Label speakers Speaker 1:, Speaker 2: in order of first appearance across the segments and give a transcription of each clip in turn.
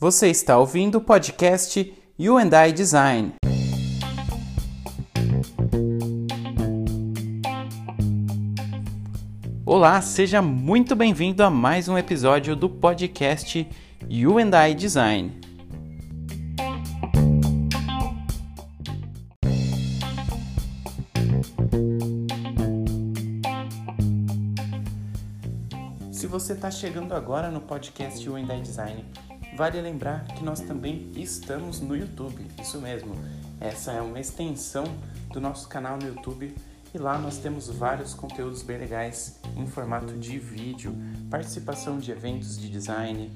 Speaker 1: Você está ouvindo o podcast You and I Design. Olá, seja muito bem-vindo a mais um episódio do podcast You and I Design. Se você está chegando agora no podcast You and I Design, vale lembrar que nós também estamos no YouTube. Isso mesmo, essa é uma extensão do nosso canal no YouTube e lá nós temos vários conteúdos bem legais em formato de vídeo, participação de eventos de design,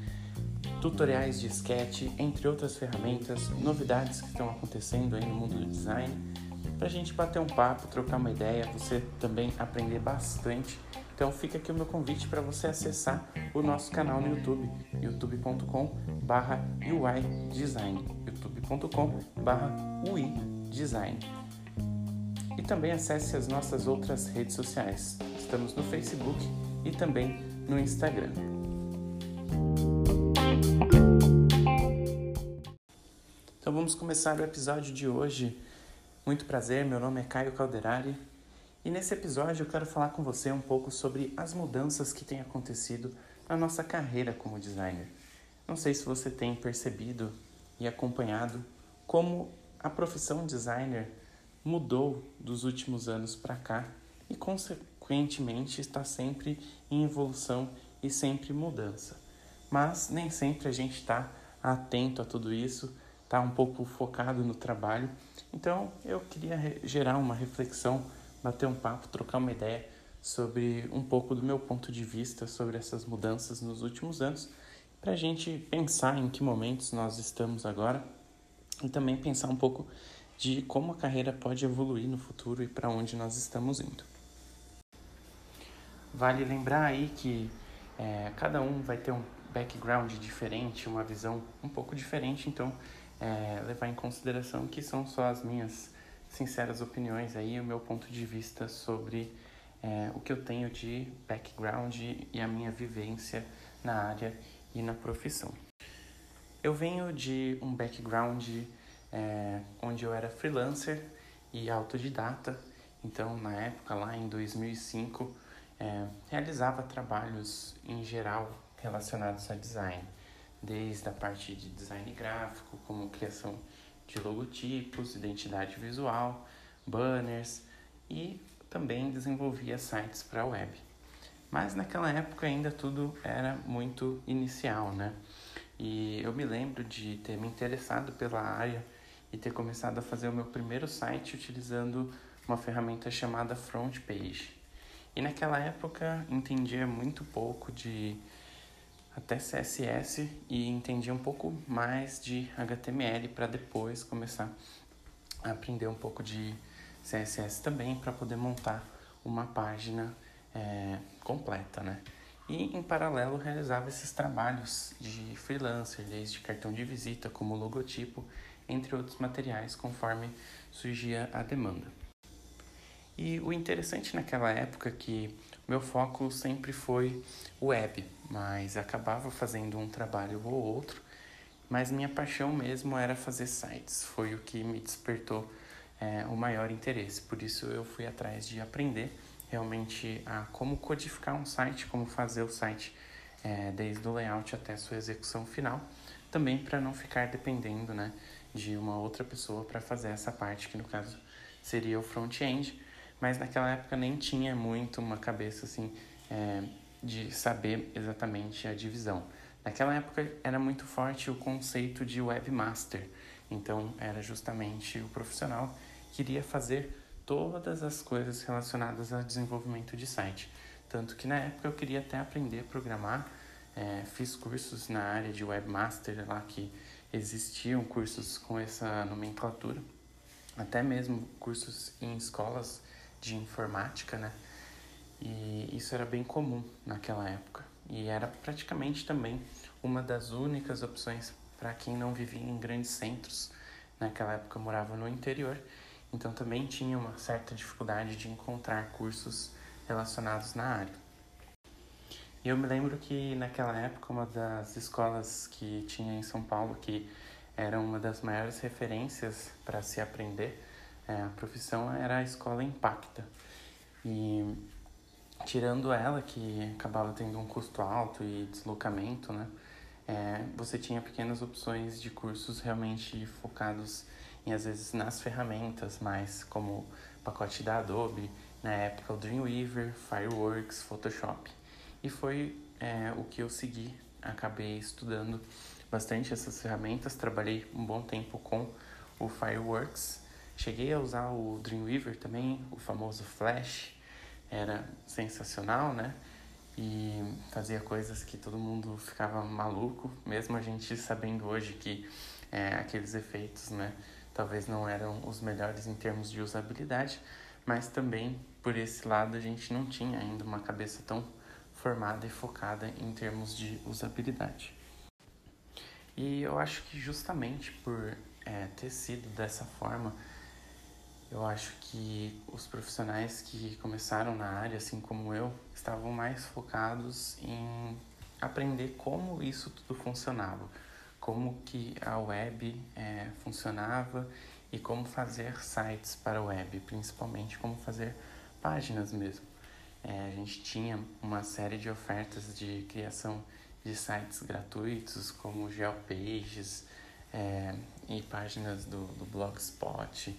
Speaker 1: tutoriais de sketch, entre outras ferramentas, novidades que estão acontecendo aí no mundo do design, para a gente bater um papo, trocar uma ideia, você também aprender bastante. Então fica aqui o meu convite para você acessar o nosso canal no YouTube, youtube.com/uidesign, youtube.com/uidesign. E também acesse as nossas outras redes sociais. Estamos no Facebook e também no Instagram. Então vamos começar o episódio de hoje. Muito prazer, meu nome é Caio Calderari e nesse episódio eu quero falar com você um pouco sobre as mudanças que têm acontecido na nossa carreira como designer. Não sei se você tem percebido e acompanhado como a profissão designer mudou dos últimos anos para cá e, consequentemente, está sempre em evolução e sempre mudança. Mas nem sempre a gente está atento a tudo isso, está um pouco focado no trabalho. Então, eu queria gerar uma reflexão, bater um papo, trocar uma ideia sobre um pouco do meu ponto de vista sobre essas mudanças nos últimos anos, para a gente pensar em que momentos nós estamos agora e também pensar um pouco de como a carreira pode evoluir no futuro e para onde nós estamos indo. Vale lembrar aí que é, cada um vai ter um background diferente, uma visão um pouco diferente, então é, levar em consideração que são só as minhas sinceras opiniões aí, o meu ponto de vista sobre é, o que eu tenho de background e a minha vivência na área e na profissão. Eu venho de um background é, onde eu era freelancer e autodidata. Então, na época, lá em 2005, é, realizava trabalhos em geral relacionados a design, desde a parte de design gráfico, como criação de logotipos, identidade visual, banners e também desenvolvia sites para a web. Mas naquela época ainda tudo era muito inicial, né? E eu me lembro de ter me interessado pela área e ter começado a fazer o meu primeiro site utilizando uma ferramenta chamada Front Page. E naquela época entendia muito pouco de até CSS e entendia um pouco mais de HTML para depois começar a aprender um pouco de CSS também para poder montar uma página é, completa, né? E em paralelo realizava esses trabalhos de freelancer, desde cartão de visita como logotipo entre outros materiais, conforme surgia a demanda. E o interessante naquela época que meu foco sempre foi web, mas acabava fazendo um trabalho ou outro, mas minha paixão mesmo era fazer sites, foi o que me despertou é, o maior interesse. Por isso eu fui atrás de aprender realmente a como codificar um site, como fazer o site é, desde o layout até a sua execução final, também para não ficar dependendo né, de uma outra pessoa para fazer essa parte, que no caso seria o front-end, mas naquela época nem tinha muito uma cabeça assim é, de saber exatamente a divisão. Naquela época era muito forte o conceito de webmaster, então era justamente o profissional que iria fazer todas as coisas relacionadas ao desenvolvimento de site. Tanto que na época eu queria até aprender a programar, é, fiz cursos na área de webmaster lá que existiam cursos com essa nomenclatura, até mesmo cursos em escolas de informática, né? E isso era bem comum naquela época. E era praticamente também uma das únicas opções para quem não vivia em grandes centros. Naquela época eu morava no interior, então também tinha uma certa dificuldade de encontrar cursos relacionados na área. E eu me lembro que naquela época uma das escolas que tinha em São Paulo que era uma das maiores referências para se aprender é, a profissão era a escola Impacta. E tirando ela, que acabava tendo um custo alto e deslocamento, né? É, você tinha pequenas opções de cursos realmente focados em, às vezes, nas ferramentas, mais como pacote da Adobe, na época o Dreamweaver, Fireworks, Photoshop. E foi é, o que eu segui, acabei estudando bastante essas ferramentas, trabalhei um bom tempo com o Fireworks, cheguei a usar o Dreamweaver também, o famoso Flash, era sensacional, né? E fazia coisas que todo mundo ficava maluco, mesmo a gente sabendo hoje que é, aqueles efeitos, né? Talvez não eram os melhores em termos de usabilidade, mas também por esse lado a gente não tinha ainda uma cabeça tão formada e focada em termos de usabilidade. E eu acho que justamente por é, ter sido dessa forma, eu acho que os profissionais que começaram na área, assim como eu, estavam mais focados em aprender como isso tudo funcionava, como que a web é, funcionava e como fazer sites para a web, principalmente como fazer páginas mesmo. É, a gente tinha uma série de ofertas de criação de sites gratuitos como GeoPages é, e páginas do, do Blogspot.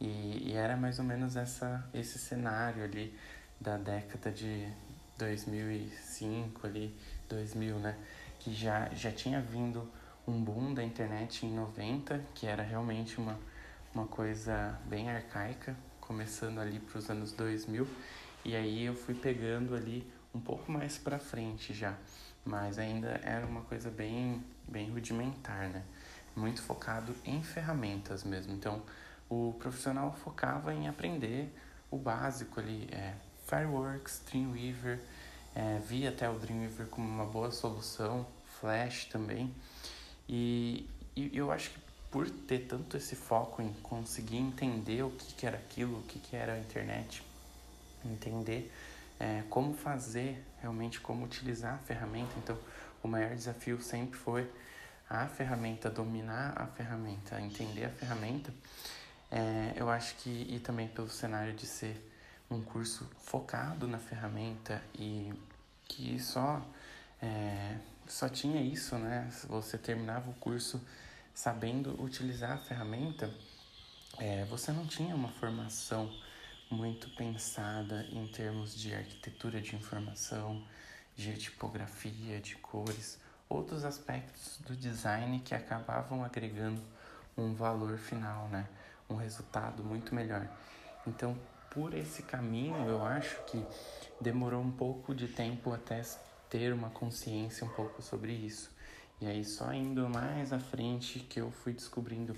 Speaker 1: E, e, era mais ou menos essa, esse cenário ali da década de 2005, ali, 2000, né? Que já, já tinha vindo um boom da internet em 90, que era realmente uma, uma coisa bem arcaica, começando ali para os anos 2000. E aí eu fui pegando ali um pouco mais para frente já, mas ainda era uma coisa bem, bem rudimentar, né? Muito focado em ferramentas mesmo. Então, o profissional focava em aprender o básico ali, é, Fireworks, Dreamweaver, é, via até o Dreamweaver como uma boa solução, Flash também. E, e eu acho que por ter tanto esse foco em conseguir entender o que, que era aquilo, o que, que era a internet, entender é, como fazer realmente, como utilizar a ferramenta. Então, o maior desafio sempre foi a ferramenta, dominar a ferramenta, entender a ferramenta. É, eu acho que, e também pelo cenário de ser um curso focado na ferramenta e que só, é, só tinha isso, né? Você terminava o curso sabendo utilizar a ferramenta, é, você não tinha uma formação muito pensada em termos de arquitetura de informação, de tipografia, de cores, outros aspectos do design que acabavam agregando um valor final, né? Um resultado muito melhor. Então, por esse caminho, eu acho que demorou um pouco de tempo até ter uma consciência um pouco sobre isso. E aí, só indo mais à frente que eu fui descobrindo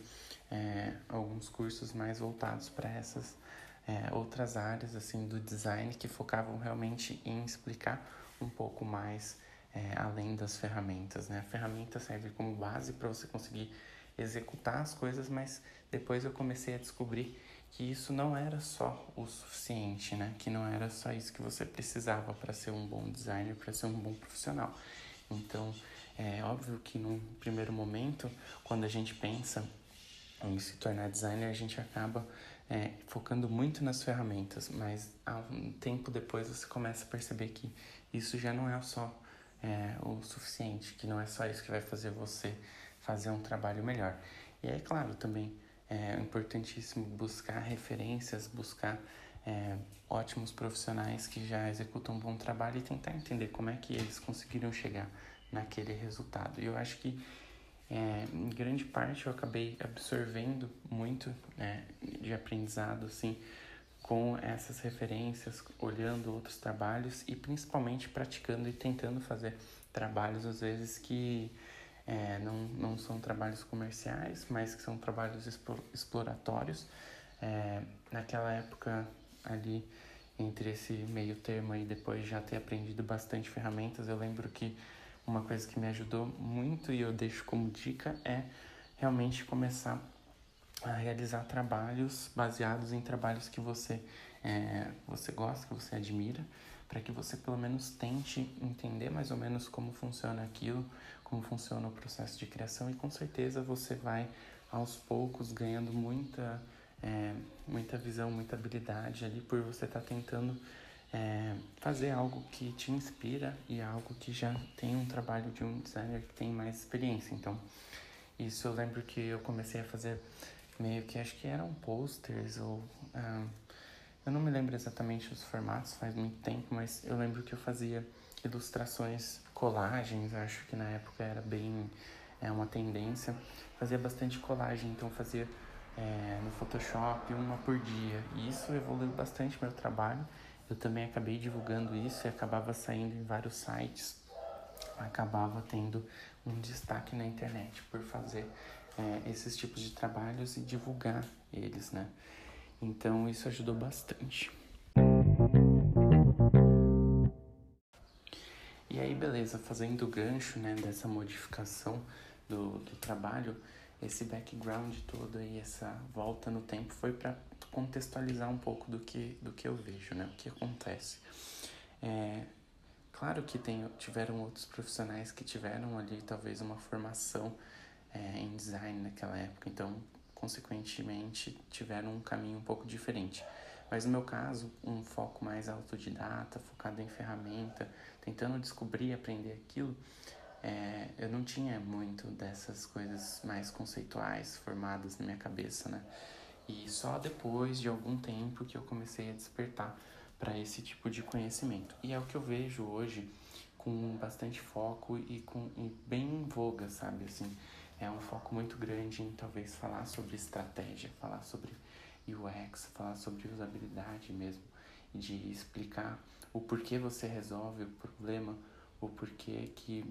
Speaker 1: é, alguns cursos mais voltados para essas é, outras áreas assim do design que focavam realmente em explicar um pouco mais é, além das ferramentas. Né? A ferramenta serve como base para você conseguir executar as coisas, mas depois eu comecei a descobrir que isso não era só o suficiente, né? Que não era só isso que você precisava para ser um bom designer, para ser um bom profissional. Então, é óbvio que num primeiro momento, quando a gente pensa em se tornar designer, a gente acaba é, focando muito nas ferramentas, mas um tempo depois você começa a perceber que isso já não é só é, o suficiente, que não é só isso que vai fazer você fazer um trabalho melhor. E é claro, também é importantíssimo buscar referências, buscar é, ótimos profissionais que já executam um bom trabalho e tentar entender como é que eles conseguiram chegar naquele resultado. E eu acho que é, em grande parte eu acabei absorvendo muito né, de aprendizado assim com essas referências, olhando outros trabalhos e principalmente praticando e tentando fazer trabalhos às vezes que é, não, não são trabalhos comerciais, mas que são trabalhos exploratórios. É, naquela época ali, entre esse meio termo e depois já ter aprendido bastante ferramentas, eu lembro que uma coisa que me ajudou muito e eu deixo como dica é realmente começar a realizar trabalhos baseados em trabalhos que você, é, você gosta, que você admira, para que você pelo menos tente entender mais ou menos como funciona aquilo, como funciona o processo de criação e com certeza você vai aos poucos ganhando muita, é, muita visão, muita habilidade ali por você estar tá tentando é, fazer algo que te inspira e algo que já tem um trabalho de um designer que tem mais experiência. Então, isso eu lembro que eu comecei a fazer meio que acho que eram posters ou ah, eu não me lembro exatamente os formatos, faz muito tempo, mas eu lembro que eu fazia ilustrações, colagens, acho que na época era bem é uma tendência. Fazia bastante colagem, então fazia é, no Photoshop uma por dia. E isso evoluiu bastante meu trabalho. Eu também acabei divulgando isso e acabava saindo em vários sites. Acabava tendo um destaque na internet por fazer é, esses tipos de trabalhos e divulgar eles, né? Então isso ajudou bastante. E aí, beleza, fazendo o gancho né, dessa modificação do, do trabalho, esse background todo aí, essa volta no tempo foi para contextualizar um pouco do que, do que eu vejo, né? O que acontece. É, claro que tem, tiveram outros profissionais que tiveram ali talvez uma formação é, em design naquela época, então, consequentemente, tiveram um caminho um pouco diferente. Mas no meu caso, um foco mais autodidata, focado em ferramenta, tentando descobrir aprender aquilo, é, eu não tinha muito dessas coisas mais conceituais formadas na minha cabeça, né? E só depois de algum tempo que eu comecei a despertar para esse tipo de conhecimento. E é o que eu vejo hoje com bastante foco e com e bem em voga, sabe? Assim, é um foco muito grande em talvez falar sobre estratégia, falar sobre UX, falar sobre usabilidade mesmo, de explicar o porquê você resolve o problema, o porquê que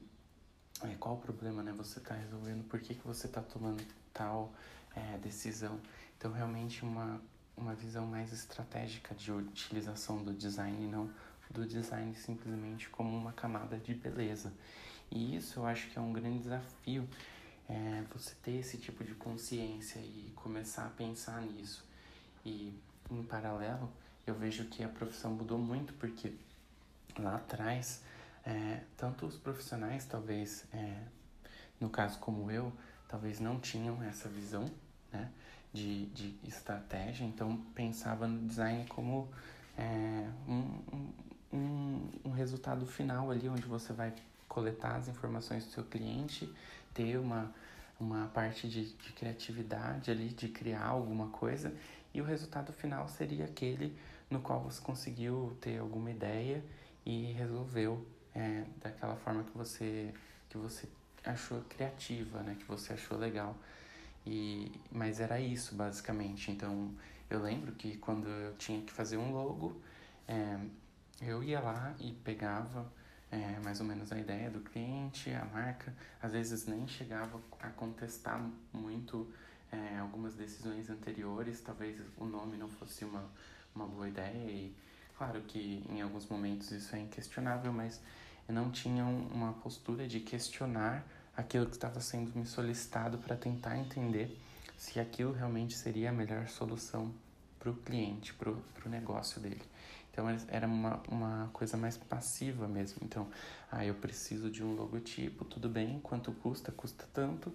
Speaker 1: é, qual o problema né, você está resolvendo, por que, que você está tomando tal é, decisão. Então, realmente, uma, uma visão mais estratégica de utilização do design, não do design simplesmente como uma camada de beleza. E isso eu acho que é um grande desafio, é, você ter esse tipo de consciência e começar a pensar nisso. E, em paralelo, eu vejo que a profissão mudou muito, porque lá atrás é, tanto os profissionais, talvez, é, no caso como eu, talvez não tinham essa visão né, de, de estratégia, então pensava no design como é, um, um, um resultado final ali, onde você vai coletar as informações do seu cliente, ter uma, uma parte de, de criatividade ali, de criar alguma coisa, e o resultado final seria aquele no qual você conseguiu ter alguma ideia e resolveu é, daquela forma que você que você achou criativa, né? Que você achou legal. E mas era isso basicamente. Então eu lembro que quando eu tinha que fazer um logo, é, eu ia lá e pegava é, mais ou menos a ideia do cliente, a marca. Às vezes nem chegava a contestar muito é, algumas decisões anteriores. Talvez o nome não fosse uma, uma boa ideia. E claro que em alguns momentos isso é inquestionável, mas não tinham uma postura de questionar aquilo que estava sendo me solicitado para tentar entender se aquilo realmente seria a melhor solução para o cliente, para o negócio dele. Então era uma, uma coisa mais passiva mesmo. Então, ah, eu preciso de um logotipo, tudo bem, quanto custa? Custa tanto.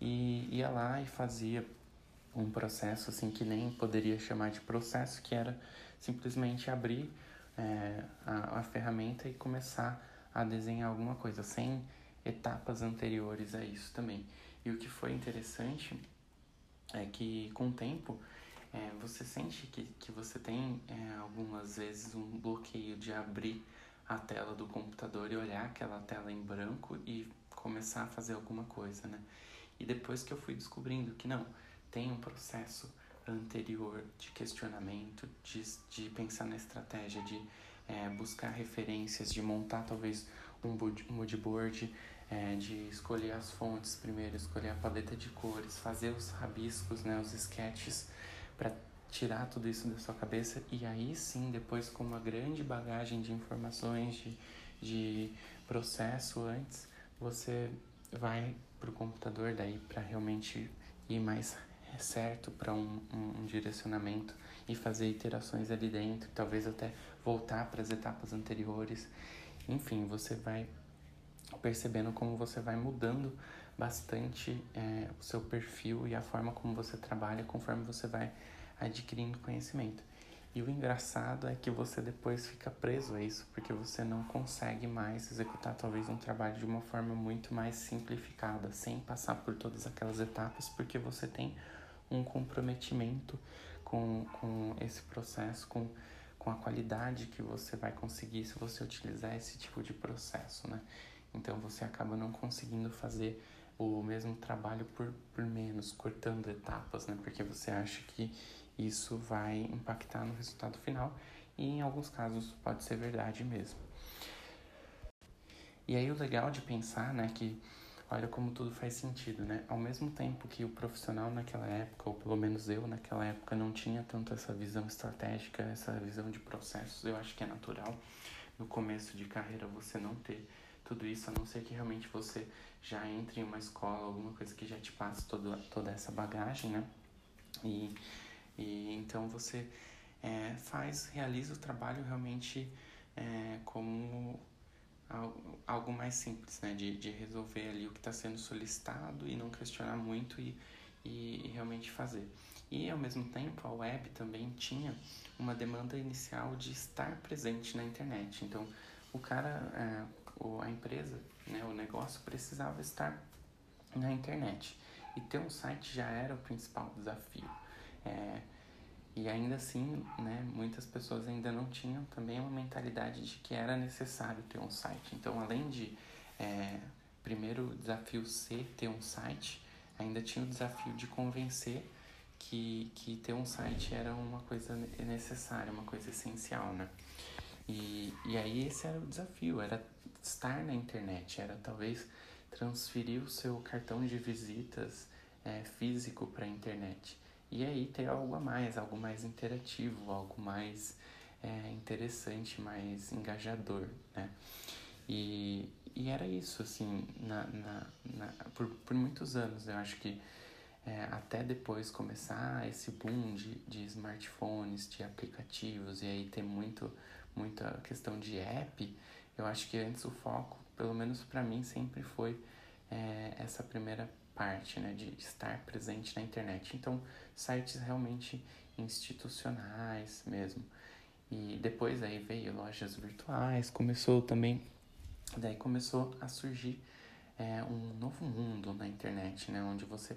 Speaker 1: E ia lá e fazia um processo assim que nem poderia chamar de processo, que era simplesmente abrir é, a, a ferramenta e começar a desenhar alguma coisa, sem etapas anteriores a isso também. E o que foi interessante é que com o tempo é, você sente que, que você tem é, algumas vezes um bloqueio de abrir a tela do computador e olhar aquela tela em branco e começar a fazer alguma coisa, né? E depois que eu fui descobrindo que não, tem um processo anterior de questionamento, de, de pensar na estratégia, de é, buscar referências, de montar talvez um mood board, é, de escolher as fontes primeiro, escolher a paleta de cores, fazer os rabiscos, né, os sketches, para tirar tudo isso da sua cabeça. E aí sim, depois com uma grande bagagem de informações, de, de processo antes, você vai para o computador daí para realmente ir mais certo para um, um, um, direcionamento e fazer iterações ali dentro, talvez até voltar para as etapas anteriores. Enfim, você vai percebendo como você vai mudando bastante é, o seu perfil e a forma como você trabalha conforme você vai adquirindo conhecimento. E o engraçado é que você depois fica preso a isso, porque você não consegue mais executar talvez um trabalho de uma forma muito mais simplificada, sem passar por todas aquelas etapas, porque você tem um comprometimento com, com esse processo, com, com a qualidade que você vai conseguir se você utilizar esse tipo de processo, né? Então você acaba não conseguindo fazer o mesmo trabalho por, por menos, cortando etapas, né? Porque você acha que isso vai impactar no resultado final e em alguns casos pode ser verdade mesmo. E aí o legal de pensar, né, que olha como tudo faz sentido, né? Ao mesmo tempo que o profissional naquela época, ou pelo menos eu naquela época, não tinha tanto essa visão estratégica, essa visão de processos, eu acho que é natural no começo de carreira você não ter tudo isso, a não ser que realmente você já entre em uma escola, alguma coisa que já te passe toda, toda essa bagagem, né? E e então você é, faz, realiza o trabalho realmente é, como algo mais simples, né? De, de resolver ali o que está sendo solicitado e não questionar muito e, e, realmente fazer. E ao mesmo tempo a web também tinha uma demanda inicial de estar presente na internet. Então o cara, é, a empresa, né, o negócio precisava estar na internet. E ter um site já era o principal desafio. É, e ainda assim, né, muitas pessoas ainda não tinham também uma mentalidade de que era necessário ter um site. Então, além de, é, primeiro desafio ser ter um site, ainda tinha o desafio de convencer que, que ter um site era uma coisa necessária, uma coisa essencial, né? E, e aí esse era o desafio, era estar na internet, era talvez transferir o seu cartão de visitas é, físico para a internet. E aí ter algo a mais, algo mais interativo, algo mais é, interessante, mais engajador, né? E, e era isso, assim, na, na, na por, por muitos anos. Eu acho que é, até depois começar esse boom de, de smartphones, de aplicativos, e aí ter muito, muita questão de app, eu acho que antes o foco, pelo menos para mim, sempre foi é, essa primeira parte, né, de estar presente na internet. Então, sites realmente institucionais mesmo. E depois aí veio lojas virtuais, começou também, daí começou a surgir é, um novo mundo na internet, né, onde você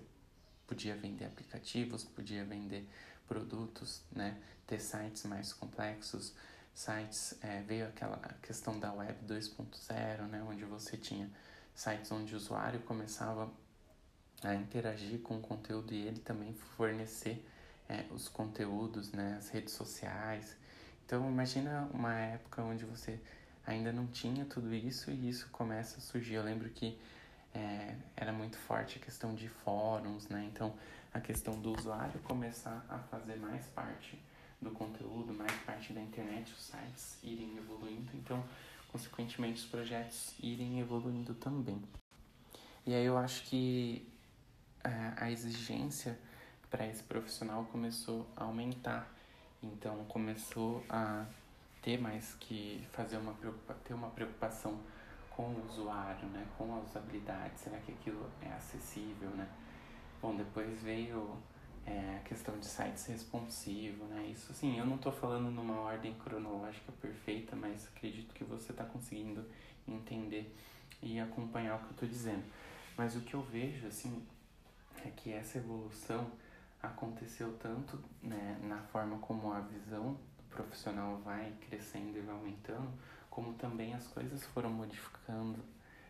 Speaker 1: podia vender aplicativos, podia vender produtos, né, ter sites mais complexos, sites, é, veio aquela questão da web 2.0, né, onde você tinha sites onde o usuário começava a interagir com o conteúdo e ele também fornecer é, os conteúdos, né, as redes sociais. Então imagina uma época onde você ainda não tinha tudo isso e isso começa a surgir. Eu lembro que é, era muito forte a questão de fóruns, né? Então a questão do usuário começar a fazer mais parte do conteúdo, mais parte da internet, os sites irem evoluindo, então consequentemente os projetos irem evoluindo também. E aí eu acho que a exigência para esse profissional começou a aumentar. Então começou a ter mais que fazer uma ter uma preocupação com o usuário, né? Com a usabilidade. Será que aquilo é acessível, né? Bom, depois veio é, a questão de sites responsivo, né? Isso sim, eu não estou falando numa ordem cronológica perfeita, mas acredito que você está conseguindo entender e acompanhar o que eu estou dizendo. Mas o que eu vejo, assim, é que essa evolução aconteceu tanto né, na forma como a visão do profissional vai crescendo e vai aumentando, como também as coisas foram modificando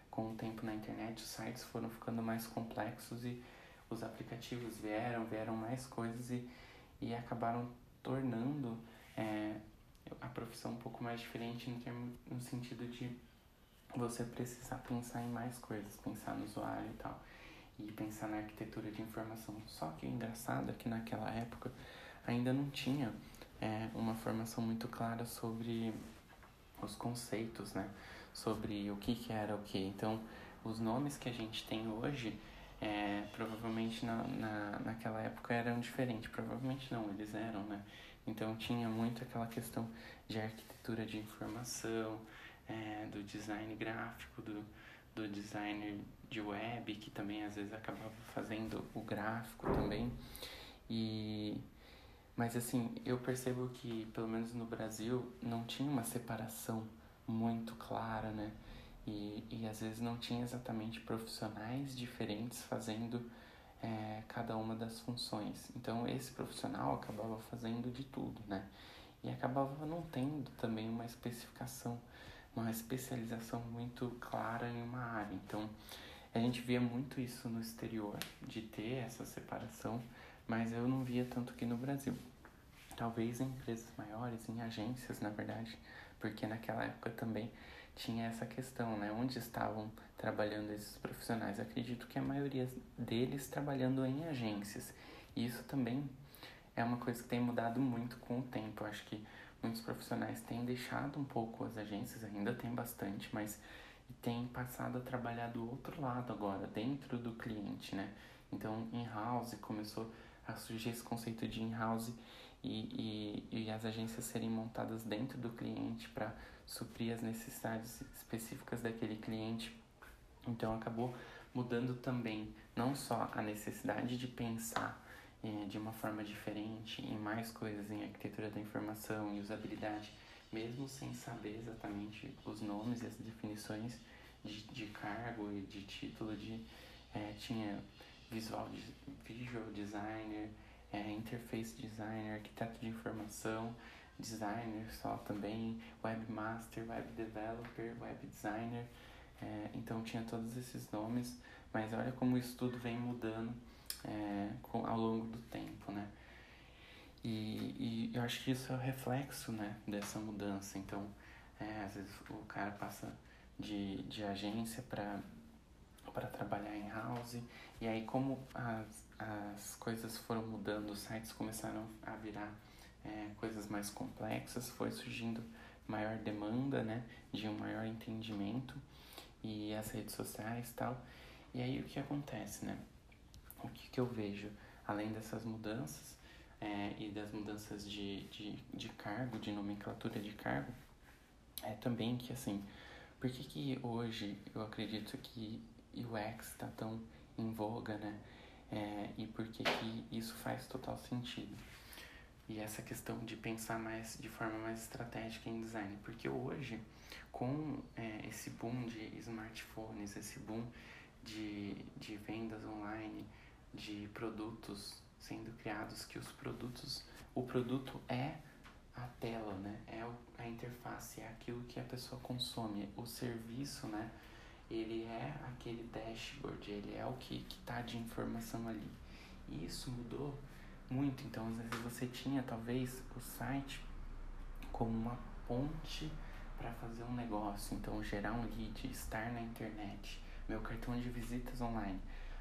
Speaker 1: com o tempo na internet, os sites foram ficando mais complexos e os aplicativos vieram, vieram mais coisas e, e acabaram tornando é, a profissão um pouco mais diferente no, termo, no sentido de você precisar pensar em mais coisas, pensar no usuário e tal e pensar na arquitetura de informação. Só que o engraçado é que naquela época ainda não tinha é, uma formação muito clara sobre os conceitos, né? Sobre o que, que era o que. Então, os nomes que a gente tem hoje é, provavelmente na, na, naquela época eram diferentes. Provavelmente não, eles eram, né? Então tinha muito aquela questão de arquitetura de informação, é, do design gráfico, do, do designer de web, que também às vezes acabava fazendo o gráfico também. E mas assim, eu percebo que pelo menos no Brasil não tinha uma separação muito clara, né? E, e às vezes não tinha exatamente profissionais diferentes fazendo é, cada uma das funções. Então esse profissional acabava fazendo de tudo, né? E acabava não tendo também uma especificação, uma especialização muito clara em uma área. Então a gente via muito isso no exterior, de ter essa separação, mas eu não via tanto aqui no Brasil. Talvez em empresas maiores, em agências, na verdade, porque naquela época também tinha essa questão, né? Onde estavam trabalhando esses profissionais? Acredito que a maioria deles trabalhando em agências. E isso também é uma coisa que tem mudado muito com o tempo. Eu acho que muitos profissionais têm deixado um pouco as agências, ainda tem bastante, mas têm passado a trabalhar do outro lado agora, dentro do cliente, né? Então, in-house começou a surgir esse conceito de in-house e, e, e as agências serem montadas dentro do cliente para suprir as necessidades específicas daquele cliente. Então acabou mudando também não só a necessidade de pensar eh, de uma forma diferente em mais coisas em arquitetura da informação e usabilidade, mesmo sem saber exatamente os nomes e as definições de, de cargo e de título de eh, tinha visual visual designer é, interface designer, arquiteto de informação, designer só também, webmaster, web developer, web designer. É, então tinha todos esses nomes, mas olha como isso tudo vem mudando é, com, ao longo do tempo, né? Acho que isso é o reflexo né, dessa mudança. Então, é, às vezes o cara passa de, de agência para para trabalhar em house. E aí, como as, as coisas foram mudando, os sites começaram a virar é, coisas mais complexas, foi surgindo maior demanda, né, de um maior entendimento e as redes sociais tal. E aí, o que acontece, né? O que, que eu vejo, além dessas mudanças é, e das mudanças de, de, de cargo, de nomenclatura de cargo, é também que, assim, por que, que hoje eu acredito que UX está tão em voga, né? É, e por que, que isso faz total sentido. E essa questão de pensar mais de forma mais estratégica em design, porque hoje, com é, esse boom de smartphones, esse boom de, de vendas online, de produtos sendo criados, que os produtos, o produto é a tela, né? É a interface, é aquilo que a pessoa consome, o serviço, né? ele é aquele dashboard, ele é o que está de informação ali. E isso mudou muito, então às vezes você tinha talvez o site como uma ponte para fazer um negócio, então gerar um lead, estar na internet, meu cartão de visitas online.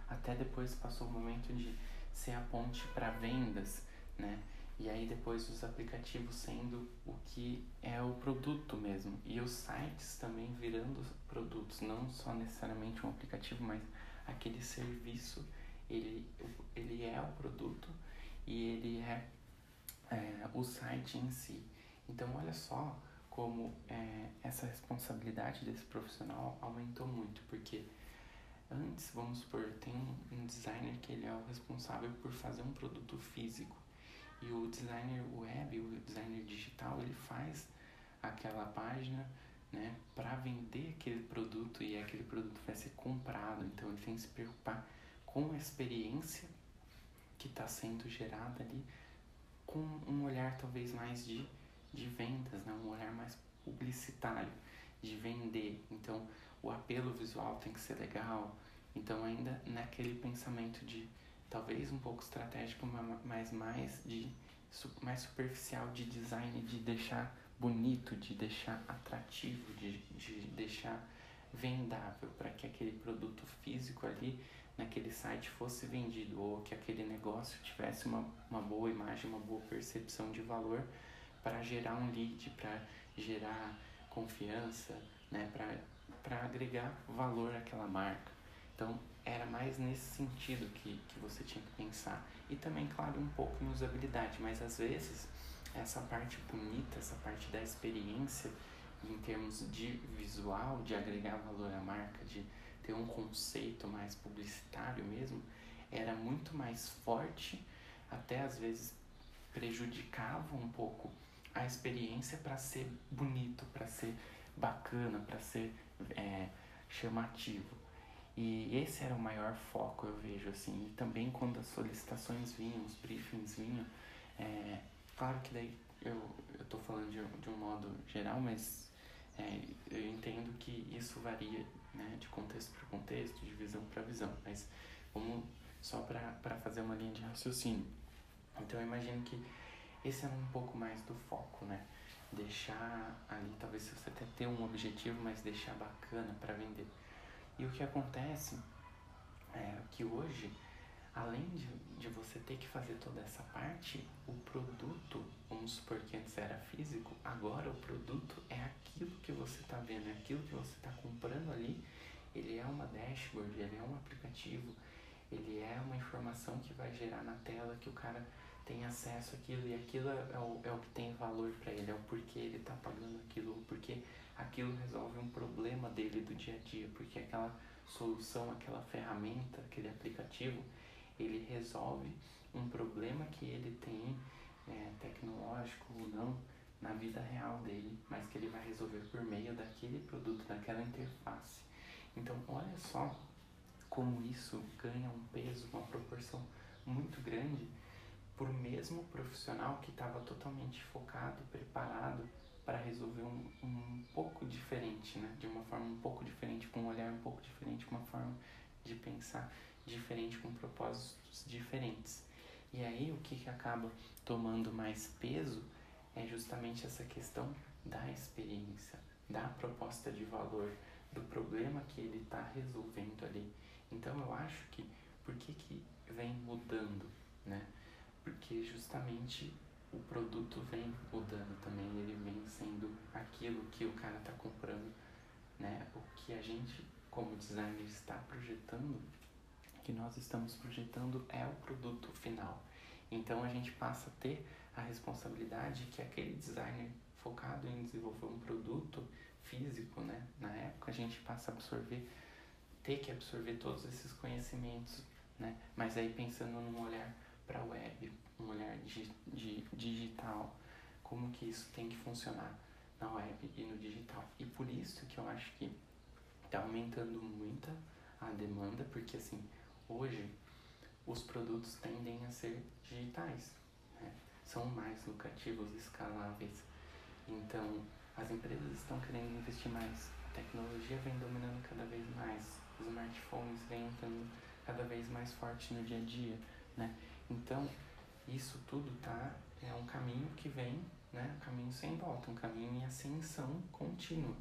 Speaker 1: Até depois passou o momento de ser a ponte para vendas, né? E aí depois os aplicativos sendo o que é o produto mesmo. E os sites também virando produtos, não só necessariamente um aplicativo, mas aquele serviço, ele, ele é o produto e ele é, é o site em si. Então olha só como é, essa responsabilidade desse profissional aumentou muito, porque antes, vamos supor, tem um designer que ele é o responsável por fazer um produto físico e o designer web, o designer digital, ele faz aquela página né, para vender aquele produto e aquele produto vai ser comprado. Então ele tem que se preocupar com a experiência que está sendo gerada ali, com um olhar talvez mais de, de vendas, né, um olhar mais publicitário, de vender. Então o apelo visual tem que ser legal. Então ainda naquele pensamento de talvez um pouco estratégico, mas mais de mais superficial de design, de deixar bonito, de deixar atrativo, de, de deixar vendável para que aquele produto físico ali naquele site fosse vendido ou que aquele negócio tivesse uma, uma boa imagem, uma boa percepção de valor para gerar um lead, para gerar confiança, né, para agregar valor àquela marca. Então, era mais nesse sentido que, que você tinha que pensar. E também, claro, um pouco em usabilidade, mas às vezes essa parte bonita, essa parte da experiência, em termos de visual, de agregar valor à marca, de ter um conceito mais publicitário mesmo, era muito mais forte, até às vezes prejudicava um pouco a experiência para ser bonito, para ser bacana, para ser é, chamativo. E esse era o maior foco, eu vejo, assim. E também quando as solicitações vinham, os briefings vinham, é, claro que daí eu, eu tô falando de, de um modo geral, mas é, eu entendo que isso varia né, de contexto para contexto, de visão para visão. Mas vamos só para fazer uma linha de raciocínio. Então eu imagino que esse é um pouco mais do foco, né? Deixar ali, talvez você até ter um objetivo, mas deixar bacana para vender. E o que acontece é que hoje, além de, de você ter que fazer toda essa parte, o produto, vamos supor que antes era físico, agora o produto é aquilo que você está vendo, é aquilo que você está comprando ali. Ele é uma dashboard, ele é um aplicativo, ele é uma informação que vai gerar na tela que o cara tem acesso àquilo e aquilo é o, é o que tem valor para ele, é o porquê ele está pagando aquilo, o porquê aquilo resolve um problema dele do dia a dia, porque aquela solução, aquela ferramenta, aquele aplicativo, ele resolve um problema que ele tem, é, tecnológico ou não, na vida real dele, mas que ele vai resolver por meio daquele produto, daquela interface. Então, olha só como isso ganha um peso, uma proporção muito grande por mesmo profissional que estava totalmente focado, preparado para resolver um, um pouco diferente, né? De uma forma um pouco diferente, com um olhar um pouco diferente, com uma forma de pensar diferente, com propósitos diferentes. E aí o que, que acaba tomando mais peso é justamente essa questão da experiência, da proposta de valor, do problema que ele está resolvendo ali. Então eu acho que por que, que vem mudando, né? Porque justamente o produto vem mudando também, ele vem sendo aquilo que o cara está comprando, né? O que a gente, como designer, está projetando, que nós estamos projetando é o produto final. Então a gente passa a ter a responsabilidade que aquele designer focado em desenvolver um produto físico, né? Na época a gente passa a absorver, ter que absorver todos esses conhecimentos, né? Mas aí pensando num olhar para a web, um olhar de, de digital, como que isso tem que funcionar na web e no digital. E por isso que eu acho que está aumentando muito a demanda, porque assim, hoje os produtos tendem a ser digitais, né? são mais lucrativos, escaláveis. Então, as empresas estão querendo investir mais, a tecnologia vem dominando cada vez mais, os smartphones vêm entrando cada vez mais forte no dia a dia, né? Então, isso tudo tá é um caminho que vem, né, um caminho sem volta, um caminho em ascensão contínua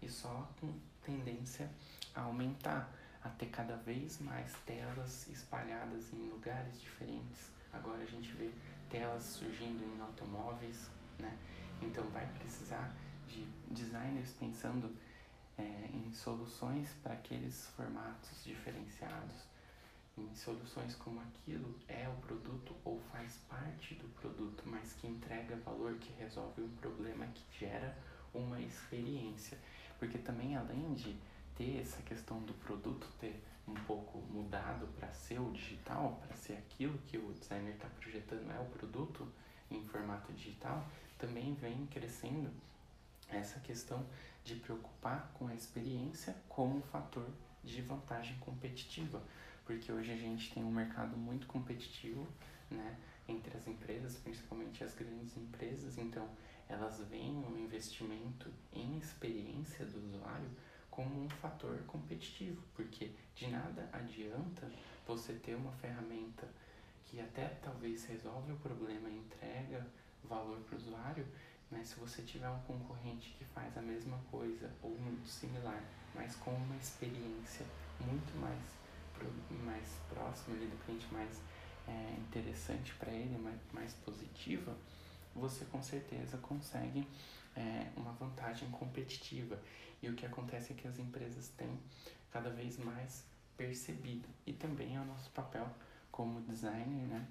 Speaker 1: e só com tendência a aumentar, a ter cada vez mais telas espalhadas em lugares diferentes. Agora a gente vê telas surgindo em automóveis, né? Então vai precisar de designers pensando é, em soluções para aqueles formatos diferenciados em soluções como aquilo é o produto ou faz parte do produto, mas que entrega valor, que resolve um problema, que gera uma experiência. Porque também além de ter essa questão do produto ter um pouco mudado para ser o digital, para ser aquilo que o designer está projetando é o produto em formato digital, também vem crescendo essa questão de preocupar com a experiência como um fator de vantagem competitiva porque hoje a gente tem um mercado muito competitivo, né, entre as empresas, principalmente as grandes empresas, então elas veem o um investimento em experiência do usuário como um fator competitivo, porque de nada adianta você ter uma ferramenta que até talvez resolve o problema entrega valor para o usuário, mas se você tiver um concorrente que faz a mesma coisa ou muito similar, mas com uma experiência muito mais mais próximo ali do cliente, mais é, interessante para ele, mais, mais positiva, você com certeza consegue é, uma vantagem competitiva. E o que acontece é que as empresas têm cada vez mais percebido. E também é o nosso papel como designer, né?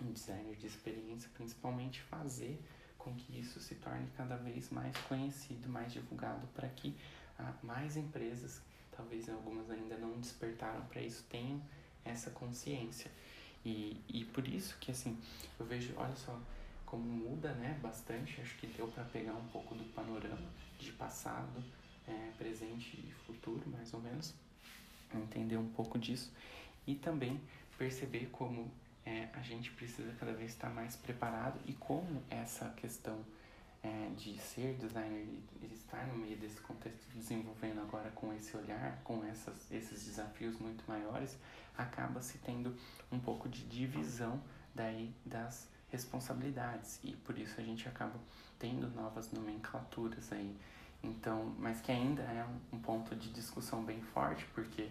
Speaker 1: Um designer de experiência, principalmente fazer com que isso se torne cada vez mais conhecido, mais divulgado, para que ah, mais empresas, talvez algumas ainda não despertaram para isso, tenham essa consciência. E, e por isso que assim, eu vejo, olha só, como muda né, bastante, acho que deu para pegar um pouco do panorama de passado, é, presente e futuro, mais ou menos, entender um pouco disso e também perceber como é, a gente precisa cada vez estar mais preparado e como essa questão é, de ser designer e estar no meio desse contexto desenvolvendo agora com esse olhar, com essas, esses desafios muito maiores, acaba se tendo um pouco de divisão daí das responsabilidades e por isso a gente acaba tendo novas nomenclaturas aí. Então, mas que ainda é um ponto de discussão bem forte, porque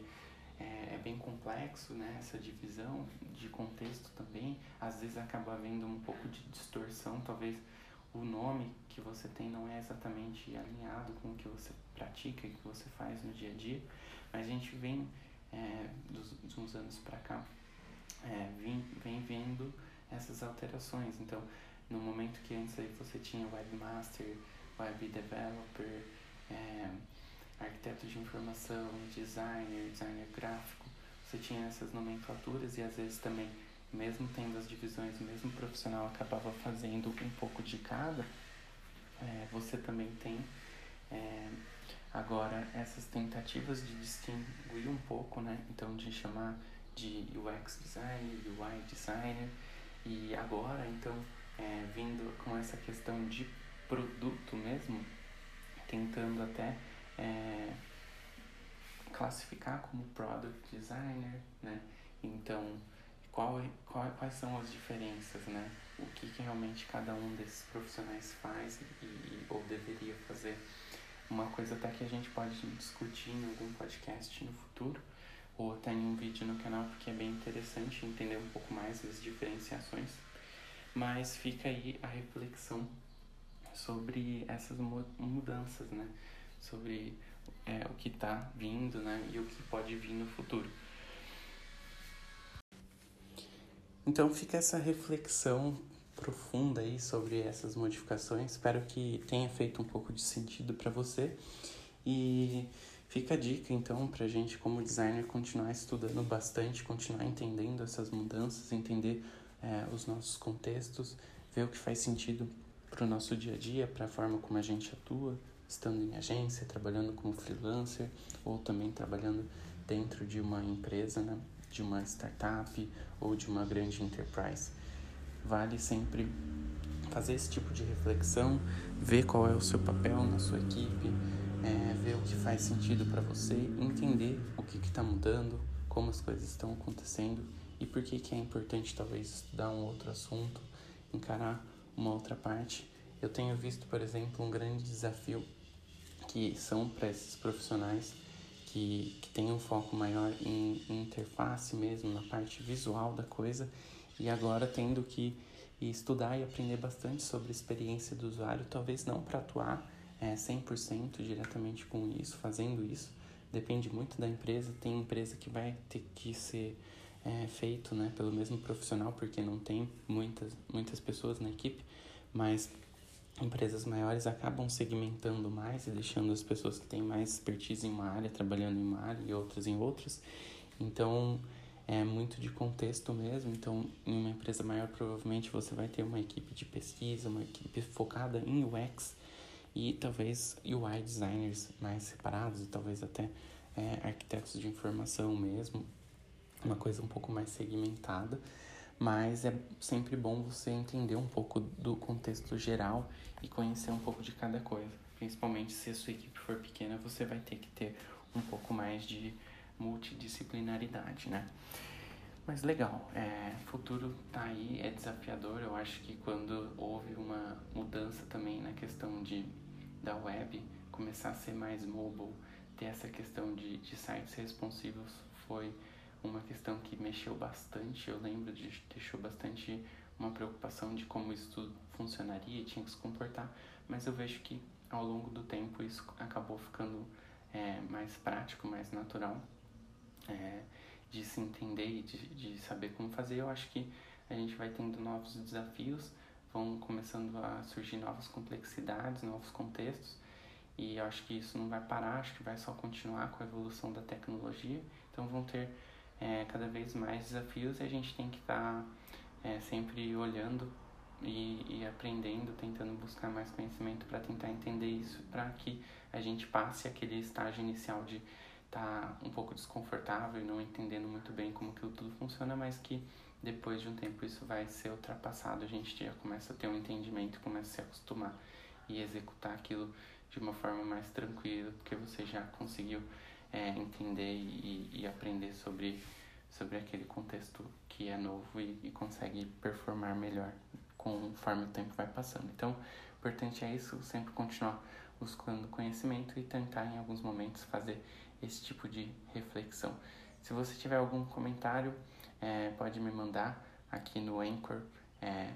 Speaker 1: é, é, bem complexo, né? Essa divisão de contexto também. Às vezes acaba havendo um pouco de distorção, talvez o nome que você tem não é exatamente alinhado com o que você pratica e que você faz no dia a dia, mas a gente vem é, dos, uns anos para cá é, vem, vem vendo essas alterações. Então, no momento que antes aí você tinha webmaster, web developer, é, arquiteto de informação, designer, designer gráfico, você tinha essas nomenclaturas e às vezes também, mesmo tendo as divisões, mesmo profissional acabava fazendo um pouco de cada, é, você também tem é, agora essas tentativas de distinguir um pouco, né? Então, de chamar de UX designer, UI designer, e agora, então, é, vindo com essa questão de produto mesmo, tentando até é, classificar como product designer, né? Então, qual, qual, quais são as diferenças, né? O que, que realmente cada um desses profissionais faz e, e, ou deveria fazer. Uma coisa até que a gente pode discutir em algum podcast no futuro, ou até em um vídeo no canal, porque é bem interessante entender um pouco mais as diferenciações. Mas fica aí a reflexão sobre essas mudanças, né? sobre é, o que está vindo né, e o que pode vir no futuro. Então fica essa reflexão profunda aí sobre essas modificações. Espero que tenha feito um pouco de sentido para você. E fica a dica então para gente, como designer, continuar estudando bastante, continuar entendendo essas mudanças, entender é, os nossos contextos, ver o que faz sentido para o nosso dia a dia, para a forma como a gente atua, estando em agência, trabalhando como freelancer ou também trabalhando dentro de uma empresa, né, de uma startup ou de uma grande enterprise. Vale sempre fazer esse tipo de reflexão, ver qual é o seu papel na sua equipe, é, ver o que faz sentido para você, entender o que está mudando, como as coisas estão acontecendo e por que, que é importante talvez estudar um outro assunto, encarar uma outra parte. Eu tenho visto, por exemplo, um grande desafio que são para esses profissionais que, que têm um foco maior em, em interface mesmo, na parte visual da coisa, e agora tendo que estudar e aprender bastante sobre a experiência do usuário, talvez não para atuar é, 100% diretamente com isso, fazendo isso, depende muito da empresa. Tem empresa que vai ter que ser é, feito né, pelo mesmo profissional, porque não tem muitas, muitas pessoas na equipe, mas empresas maiores acabam segmentando mais e deixando as pessoas que têm mais expertise em uma área trabalhando em uma área e outras em outras. Então, é muito de contexto mesmo. Então, em uma empresa maior, provavelmente você vai ter uma equipe de pesquisa, uma equipe focada em UX e talvez UI designers mais separados, e talvez até é, arquitetos de informação mesmo, uma coisa um pouco mais segmentada mas é sempre bom você entender um pouco do contexto geral e conhecer um pouco de cada coisa. Principalmente se a sua equipe for pequena, você vai ter que ter um pouco mais de multidisciplinaridade, né? Mas legal, é, futuro tá aí, é desafiador. Eu acho que quando houve uma mudança também na questão de, da web começar a ser mais mobile, ter essa questão de, de sites responsivos foi uma questão que mexeu bastante. Eu lembro de deixou bastante uma preocupação de como isso tudo funcionaria, tinha que se comportar, mas eu vejo que ao longo do tempo isso acabou ficando é, mais prático, mais natural. é, de se entender e de, de saber como fazer, eu acho que a gente vai tendo novos desafios, vão começando a surgir novas complexidades, novos contextos, e acho que isso não vai parar, acho que vai só continuar com a evolução da tecnologia. Então vão ter é, cada vez mais desafios e a gente tem que estar tá, é, sempre olhando e, e aprendendo, tentando buscar mais conhecimento para tentar entender isso, para que a gente passe aquele estágio inicial de estar tá um pouco desconfortável e não entendendo muito bem como que tudo funciona, mas que depois de um tempo isso vai ser ultrapassado, a gente já começa a ter um entendimento, começa a se acostumar e executar aquilo de uma forma mais tranquila, porque você já conseguiu é, entender e, e aprender sobre, sobre aquele contexto que é novo e, e consegue performar melhor conforme o tempo vai passando. Então, o importante é isso, sempre continuar buscando conhecimento e tentar em alguns momentos fazer esse tipo de reflexão. Se você tiver algum comentário, é, pode me mandar aqui no Anchor. É,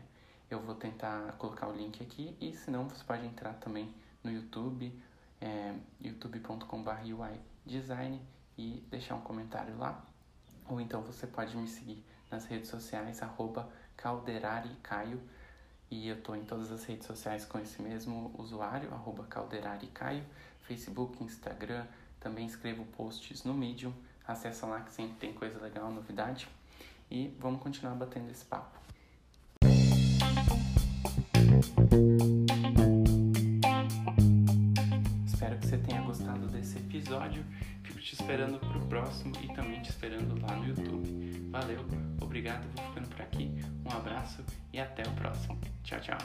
Speaker 1: eu vou tentar colocar o link aqui e se não, você pode entrar também no YouTube, é, youtube.com.br design e deixar um comentário lá. Ou então você pode me seguir nas redes sociais, arroba calderaricaio. E eu tô em todas as redes sociais com esse mesmo usuário, arroba calderaricaio, Facebook, Instagram, também escrevo posts no Medium. Acessa lá que sempre tem coisa legal, novidade. E vamos continuar batendo esse papo. Episódio. Fico te esperando pro próximo e também te esperando lá no YouTube. Valeu, obrigado, vou ficando por aqui. Um abraço e até o próximo. Tchau, tchau.